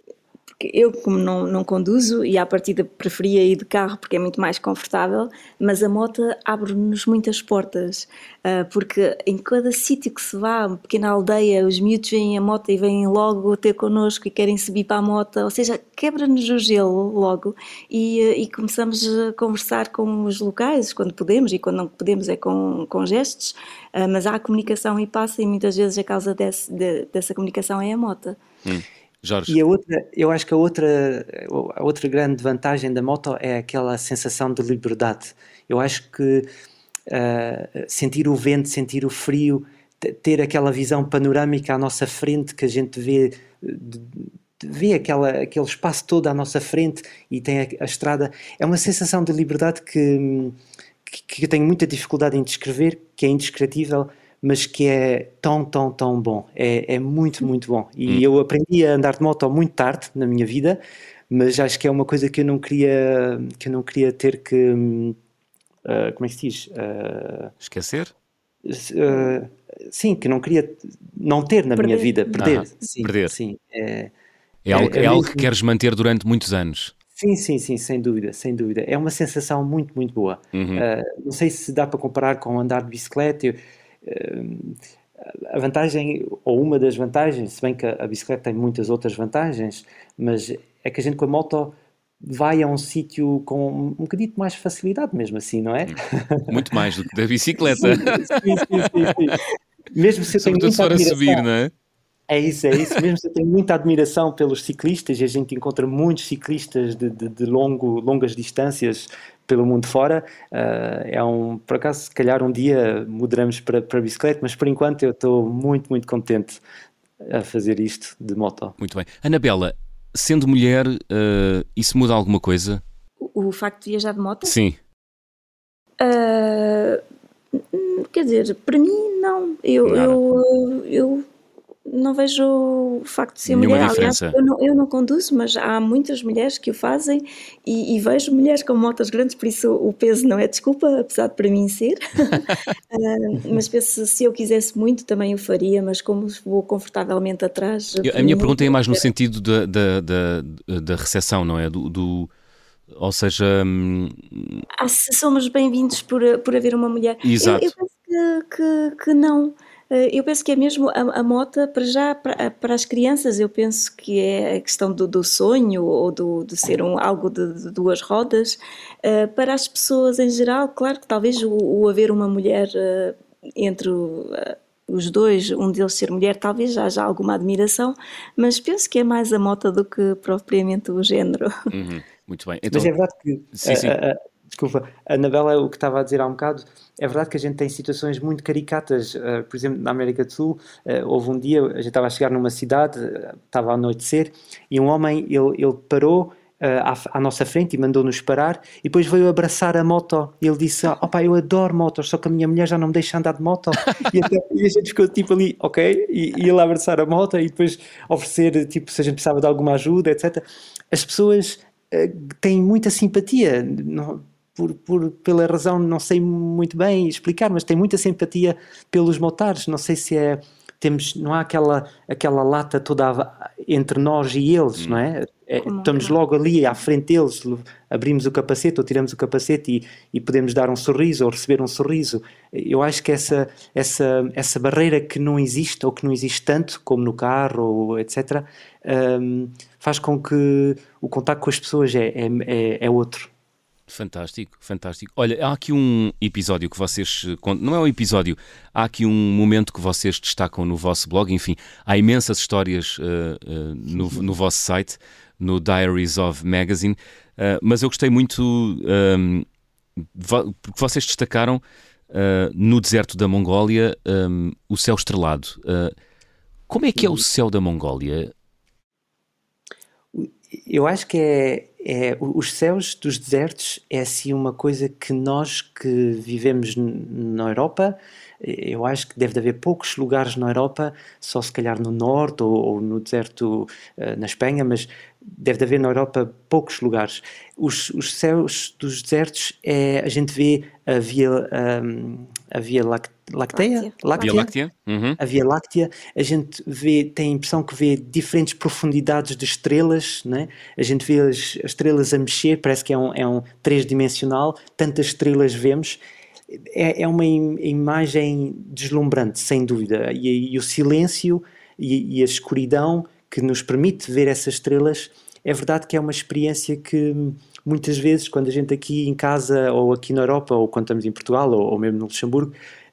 porque eu, como não, não conduzo e à partida preferia ir de carro porque é muito mais confortável, mas a moto abre-nos muitas portas, uh, porque em cada sítio que se vá, uma pequena aldeia, os miúdos vêm a moto e vêm logo ter connosco e querem subir para a moto, ou seja, quebra-nos o gelo logo e, e, começamos a conversar com os locais quando podemos e quando não podemos é com, com gestos, uh, mas há comunicação e passa e muitas vezes a causa desse, de, dessa comunicação é a moto. Hum. Jorge. E a outra, eu acho que a outra, a outra grande vantagem da moto é aquela sensação de liberdade. Eu acho que uh, sentir o vento, sentir o frio, ter aquela visão panorâmica à nossa frente que a gente vê vê aquela, aquele espaço todo à nossa frente e tem a, a estrada, é uma sensação de liberdade que, que, que, eu tenho muita dificuldade em descrever, que é indescritível, mas que é tão, tão, tão bom. É, é muito, muito bom. E hum. eu aprendi a andar de moto muito tarde na minha vida, mas acho que é uma coisa que eu não queria, que eu não queria ter que. Uh, como é que se diz? Uh, Esquecer? Uh, sim, que não queria não ter na perder. minha vida. Perder. sim, perder. Sim, é, é, algo, é, é algo que queres manter durante muitos anos. Sim, sim, sim, sem dúvida, sem dúvida. É uma sensação muito, muito boa. Uhum. Uh, não sei se dá para comparar com andar de bicicleta. Eu, a vantagem, ou uma das vantagens, se bem que a bicicleta tem muitas outras vantagens, mas é que a gente com a moto vai a um sítio com um bocadinho mais facilidade mesmo assim, não é? Muito mais do que da bicicleta. sim, sim, sim, sim, Mesmo se eu tenho muita admiração, subir, não é? É isso, é isso. Mesmo se eu tenho muita admiração pelos ciclistas, e a gente encontra muitos ciclistas de, de, de longo, longas distâncias pelo mundo fora. Uh, é um, por acaso, se calhar um dia mudaremos para, para bicicleta, mas por enquanto eu estou muito, muito contente a fazer isto de moto. Muito bem. Anabela, sendo mulher, uh, isso muda alguma coisa? O, o, facto de viajar de moto? Sim. Uh, quer dizer, para mim, não. Eu, eu, eu não vejo o facto de ser Nenhuma mulher. Diferença. Aliás, eu não, eu não conduzo, mas há muitas mulheres que o fazem e, e, vejo mulheres com motas grandes, por isso o peso não é desculpa, apesar de para mim ser. uh, mas penso se eu quisesse muito também o faria, mas como vou confortavelmente atrás. a minha pergunta é mais no sentido da, da, da, da recepção, não é? Do, do ou seja. Hum... Ah, somos bem-vindos por, por haver uma mulher. Exato. Eu, eu penso que, que, que não. Eh, eu penso que é mesmo a, a moto para já, para, para, as crianças, eu penso que é a questão do, do sonho ou do, de ser um, algo de, de duas rodas. Uh, para as pessoas em geral, claro que talvez o, o haver uma mulher uh, entre uh, os dois, um deles ser mulher, talvez já haja alguma admiração, mas penso que é mais a moto do que propriamente o género. Uhum, muito bem. Então, mas é verdade que sim, sim. Desculpa, a Anabela, o que estava a dizer há um bocado, é verdade que a gente tem situações muito caricatas. Uh, por exemplo, na América do Sul, uh, houve um dia, a gente estava a chegar numa cidade, uh, estava a anoitecer, e um homem, ele, ele parou à, à, nossa frente e mandou-nos parar, e depois veio abraçar a moto. E ele disse: opa, eu adoro motos, só que a minha mulher já não me deixa andar de moto. e, até, e, a gente ficou tipo ali, ok, e, e ele abraçar a moto e depois oferecer, tipo, se a gente precisava de alguma ajuda, etc. As pessoas têm muita simpatia. Não, por, por, pela razão, não sei muito bem explicar, mas tem muita simpatia pelos motares. Não sei se é. Temos, não há aquela, aquela lata toda entre nós e eles, hum. não é? é estamos logo ali à frente deles, abrimos o capacete ou tiramos o capacete e, e, podemos dar um sorriso ou receber um sorriso. Eu acho que essa, essa, essa barreira que não existe ou que não existe tanto, como no carro, ou etc., um, faz com que o contato com as pessoas é, é, é, é outro. Fantástico, fantástico. Olha, há aqui um episódio que vocês. Não é um episódio, há aqui um momento que vocês destacam no vosso blog. Enfim, há imensas histórias uh, uh, no, no, vosso site, no Diaries of Magazine. Uh, mas eu gostei muito um, porque vocês destacaram no deserto da Mongólia um, o céu estrelado. como é que é o céu da Mongólia? Eu acho que é é, os céus dos desertos é assim uma coisa que nós que vivemos na Europa, eu acho que deve haver poucos lugares na Europa, só se calhar no norte ou, ou no deserto uh, na Espanha, mas deve haver na Europa poucos lugares. Os, os céus dos desertos é a gente vê a via um, a via láctea, láctea? Via láctea? Uhum. a via láctea a gente vê tem a impressão que vê diferentes profundidades de estrelas né? a gente vê as, as estrelas a mexer parece que é um, é um três dimensional tantas estrelas vemos é, é uma imagem deslumbrante, sem dúvida. E, e o silêncio e, e, a escuridão que nos permite ver essas estrelas, é verdade que é uma experiência que muitas vezes, quando a gente aqui em casa, ou aqui na Europa, ou quando estamos em Portugal, ou, ou mesmo no Luxemburgo,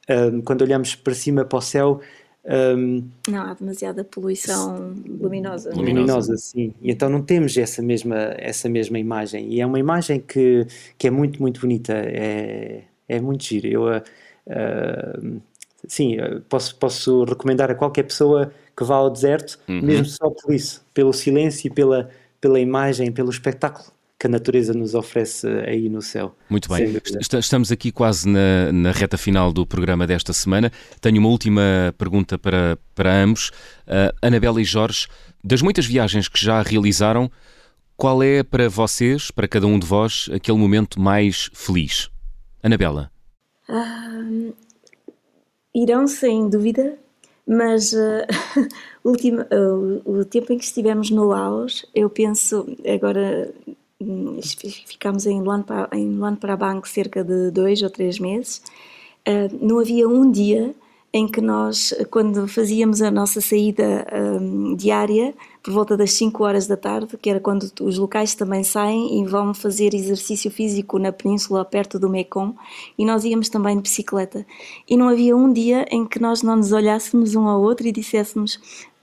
um, quando olhamos para cima, para o céu, um, não há demasiada poluição luminosa. Luminosa, sim. E então não temos essa mesma, essa mesma imagem. E é uma imagem que, que é muito, muito bonita. É, é muito giro. Eu, uh, sim, posso, posso recomendar a qualquer pessoa que vá ao deserto, uhum. mesmo só por isso, pelo silêncio e pela, pela imagem, pelo espetáculo que a natureza nos oferece aí no céu. Muito bem. Estamos aqui quase na, na, reta final do programa desta semana. Tenho uma última pergunta para, para ambos. Uh, Anabela e Jorge, das muitas viagens que já realizaram, qual é para vocês, para cada um de vós, aquele momento mais feliz? Anabela? Uh, irão, sem dúvida, mas uh, último, uh, o tempo em que estivemos no Laos, eu penso, agora hum, ficámos em Luan, em Luan Prabang cerca de dois ou três meses, uh, não havia um dia em que nós, quando fazíamos a nossa saída um, diária, por volta das 5 horas da tarde, que era quando os locais também saem e vão fazer exercício físico na península perto do Mekong, e nós íamos também de bicicleta. E não havia um dia em que nós não nos olhássemos um ao outro e disséssemos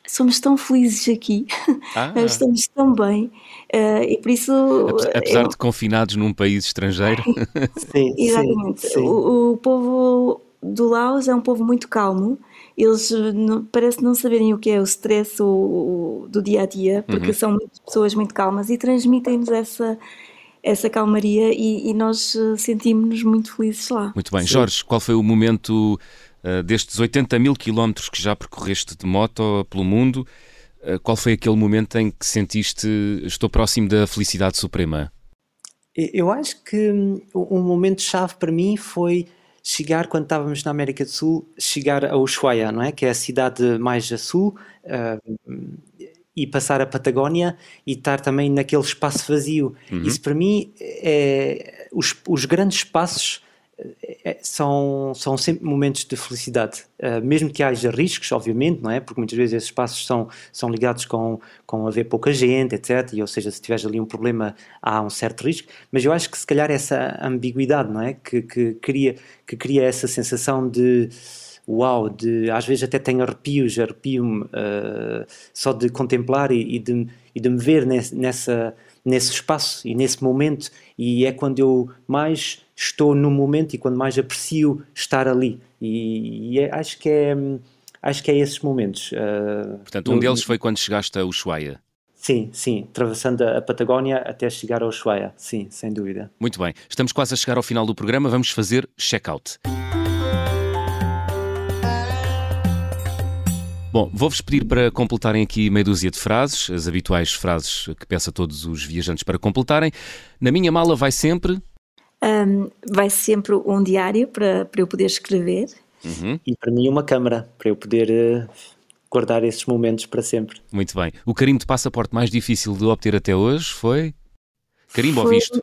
somos tão felizes aqui, ah. estamos tão bem, uh, e por isso... Apesar eu... de confinados num país estrangeiro. sim, Exatamente. Sim, sim. O, o povo do Laos é um povo muito calmo. Eles eh, não, parece não saberem o que é o stress o, o, do dia a dia, porque uhum. são pessoas muito calmas e transmitem-nos essa, essa calmaria e, e nós eh, sentimos-nos muito felizes lá. Muito bem. Sim. Jorge, qual foi o momento uh, destes 80 mil quilómetros que já percorreste de moto pelo mundo? Uh, qual foi aquele momento em que sentiste estou próximo da felicidade suprema? Eu acho que hum, um momento-chave para mim foi chegar, quando estávamos na América do Sul, chegar a Ushuaia, não é? Que é a cidade mais a sul, uh, e passar a Patagónia e estar também naquele espaço vazio. Uhum. Isso para mim é os, os grandes espaços são, são sempre momentos de felicidade, uh, mesmo que haja riscos, obviamente, não é? Porque muitas vezes esses espaços são, são ligados com, com haver pouca gente, etc. E, ou seja, se tiveres ali um problema, há um certo risco. Mas eu acho que se calhar essa ambiguidade, não é? Que, que, cria, que cria essa sensação de uau, de, às vezes até tenho arrepios, arrepio-me uh, só de contemplar e, e, de, e de me ver nessa, nesse espaço e nesse momento. E é quando eu mais estou no momento e quando mais aprecio estar ali. E, e é, acho que é acho que é esses momentos. Uh, Portanto, um no, deles foi quando chegaste a Ushuaia. Sim, sim, atravessando a Patagónia até chegar a Ushuaia, sim, sem dúvida. Muito bem, estamos quase a chegar ao final do programa, vamos fazer check-out. Bom, vou-vos pedir para completarem aqui meia dúzia de frases, as habituais frases que peço a todos os viajantes para completarem. Na minha mala vai sempre um, vai sempre um diário para, para eu poder escrever. Uhum. E para mim uma câmara, para eu poder uh, guardar esses momentos para sempre. Muito bem. O carimbo de passaporte mais difícil de obter até hoje foi? Carimbo foi, ou visto?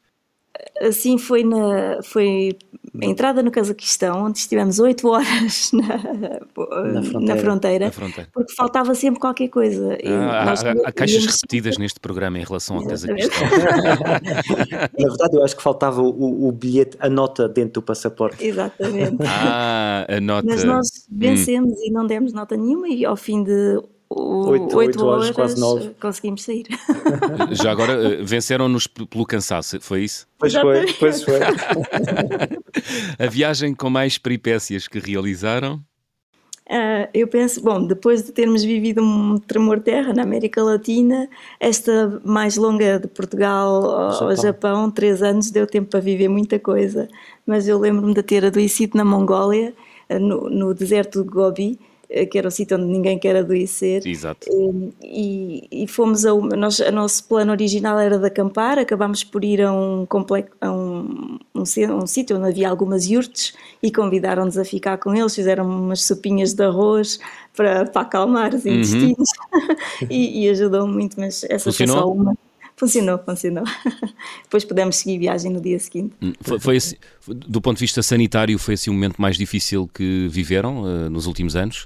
Assim, foi, na, foi a entrada no Cazaquistão, onde estivemos oito horas na, na, fronteira. na, fronteira, na, fronteira, porque faltava sempre qualquer coisa. Ah, há, há caixas repetidas neste programa em relação ao Cazaquistão. na verdade, eu acho que faltava o, o, bilhete, a nota dentro do passaporte. Exatamente. Ah, a nota. Mas nós vencemos hum. e não demos nota nenhuma, e ao fim de oito, oito horas, horas, quase nove. Conseguimos sair. Já agora eh, venceram-nos pelo cansaço, foi isso? Pois foi, pois foi. A viagem com mais peripécias que realizaram? Uh, eu penso, bom, depois de termos vivido um tremor de terra na América Latina, esta mais longa de Portugal ao Japão. Japão, três anos, deu tempo para viver muita coisa. Mas eu lembro-me de ter adoecido na Mongólia, uh, no, no deserto de Gobi, que era o sítio onde ninguém quer adoecer. Exato. E, e fomos a, nós, a nosso plano original era de acampar, acabámos por ir a um, complexo, a um, um, um sítio onde havia algumas yurtes e convidaram-nos a ficar com eles, fizeram umas sopinhas de arroz para, para acalmar os uhum. intestinos uhum. e, e, ajudou muito, mas essa Funcionou? foi só uma. Funcionou, funcionou. Depois pudemos seguir viagem no dia seguinte. Hum, foi, foi assim, do ponto de vista sanitário, foi assim o momento mais difícil que viveram uh, nos últimos anos?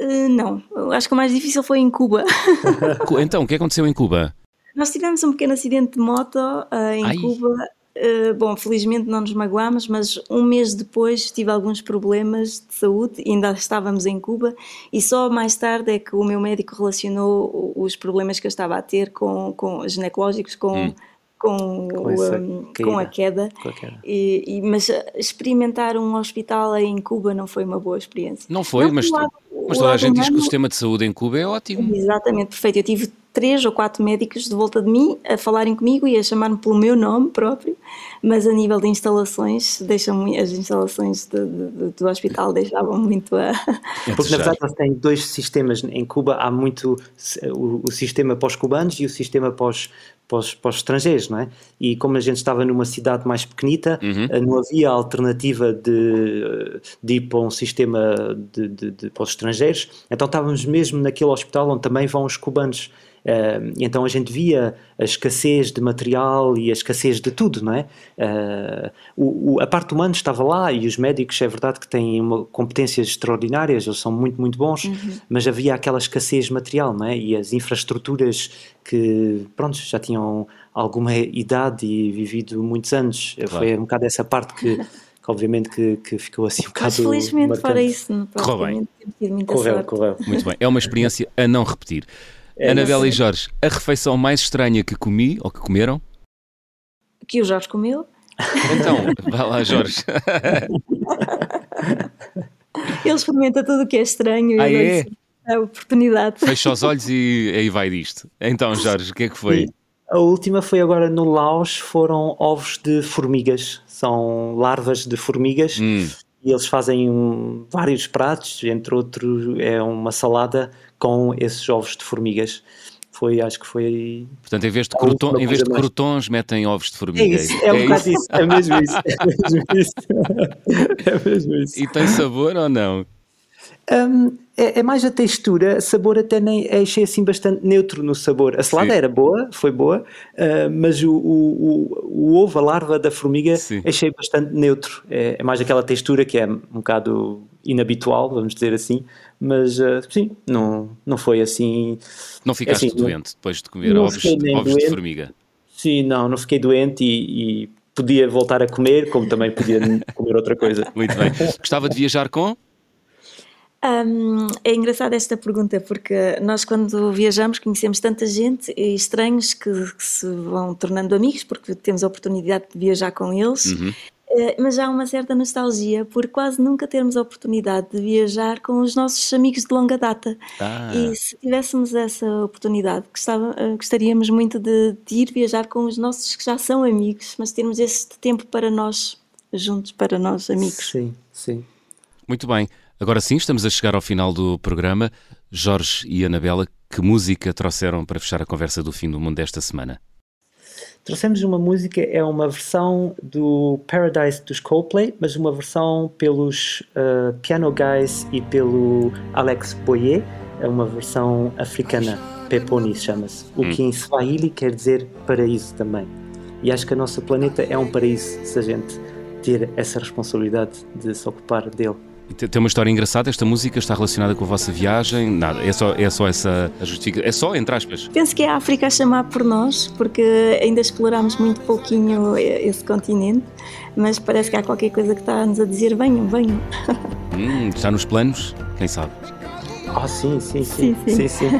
Uh, não, acho que o mais difícil foi em Cuba. então, o que aconteceu em Cuba? Nós tivemos um pequeno acidente de moto uh, em Ai. Cuba eh, bom, felizmente não nos magoámos, mas um mês depois tive alguns problemas de saúde, ainda estávamos em Cuba, e só mais tarde é que o meu médico relacionou os problemas que eu estava a ter com, com ginecológicos com. Hum. Com, com, um, com, a queda, com a queda. E, e, mas experimentar um hospital em Cuba não foi uma boa experiência. Não foi, não, mas, lado, mas toda a gente diz que o sistema de saúde em Cuba é ótimo. Exatamente, perfeito. Eu tive três ou quatro médicos de volta de mim a falarem comigo e a chamar-me pelo meu nome próprio, mas a nível de instalações, deixam as instalações de, de, do hospital deixavam muito a. Porque na verdade nós temos dois sistemas em Cuba, há muito o, o sistema pós-cubanos e o sistema pós para os, para os, estrangeiros, não é? E como a gente estava numa cidade mais pequenita, uhum. Eh, não havia alternativa de, de ir para um sistema de, de, de, para os estrangeiros, então estávamos mesmo naquele hospital onde também vão os cubanos. Uh, então a gente via a escassez de material e a escassez de tudo, não é? Uh, o, o, a parte humana estava lá e os médicos, é verdade que têm uma, competências extraordinárias, eles são muito, muito bons, uhum. mas havia aquela escassez material, não é? E as infraestruturas que, pronto, já tinham alguma idade e vivido muitos anos. Claro. Foi um bocado essa parte que. que obviamente que, que, ficou assim um bocado. Mas felizmente marcante. fora isso, correu bem. Correu, correu. Muito bem, é uma experiência a não repetir. É Anabela e Jorge, a refeição mais estranha que comi ou que comeram? Que o Jorge comeu. Então, vá lá, Jorge. Ele experimenta tudo o que é estranho. Ah, é? A oportunidade. Fecha os olhos e aí vai disto. Então, Jorge, o que é que foi? A última foi agora no Laos, foram ovos de formigas. São larvas de formigas. Hum. E eles fazem vários pratos, entre outros é uma salada com esses ovos de formigas. Foi, acho que foi. Portanto, em vez de, croton, em vez de crotons, metem ovos de formiga. É isso, é, é um bocado isso? é mesmo isso. É mesmo isso. é mesmo isso. E tem sabor ou não? Um, é, é, mais a textura, sabor até nem achei assim bastante neutro no sabor. A salada Sim. era boa, foi boa, uh, mas o, o, o, ovo, a larva da formiga, Sim. achei bastante neutro. É, é, mais aquela textura que é um bocado inabitual, vamos dizer assim, mas uh, sim, não, não foi assim. Não ficaste assim, doente depois de comer ovos, ovos de formiga? Sim, não, não fiquei doente e, e podia voltar a comer, como também podia comer outra coisa. Muito bem. Gostava de viajar com? Um, é engraçada esta pergunta porque nós quando viajamos conhecemos tanta gente e estranhos que, que, se vão tornando amigos porque temos a oportunidade de viajar com eles uhum. Eh, mas há uma certa nostalgia por quase nunca termos a oportunidade de viajar com os nossos amigos de longa data. Ah. E se tivéssemos essa oportunidade, gostava, eh, gostaríamos muito de, de, ir viajar com os nossos que já são amigos, mas termos este tempo para nós, juntos, para nós amigos. Sim, sim. Muito bem. Agora sim, estamos a chegar ao final do programa. Jorge e Anabela, que música trouxeram para fechar a conversa do fim do mundo desta semana? Trouxemos uma música, é uma versão do Paradise dos Coldplay, mas uma versão pelos uh, Piano Guys e pelo Alex Boyer, é uma versão africana, Peponi chama-se, o hum. que em Swahili quer dizer paraíso também. E acho que o nosso planeta é um paraíso se a gente ter essa responsabilidade de se ocupar dele. Tem uma história engraçada, esta música está relacionada com a vossa viagem? Nada, é só, é só essa justificação, é só entre aspas. Penso que é a África a chamar por nós, porque ainda exploramos muito pouquinho esse continente, mas parece que há qualquer coisa que está-nos a dizer: venham, venham. Hum, está nos planos? Quem sabe? Ah, oh, sim, sim, sim. sim, sim. sim, sim.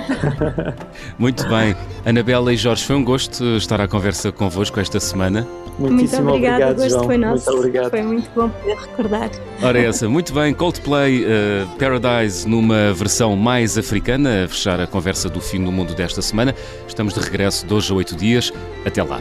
Muito bem. Anabela e Jorge, foi um gosto estar à conversa convosco esta semana. Muitíssimo muito obrigada, obrigado, o gosto João. foi nosso. Muito obrigado. Foi muito bom poder recordar. Ora, essa, muito bem. Coldplay uh, Paradise numa versão mais africana, a fechar a conversa do fim do mundo desta semana. Estamos de regresso de hoje a oito dias. Até lá.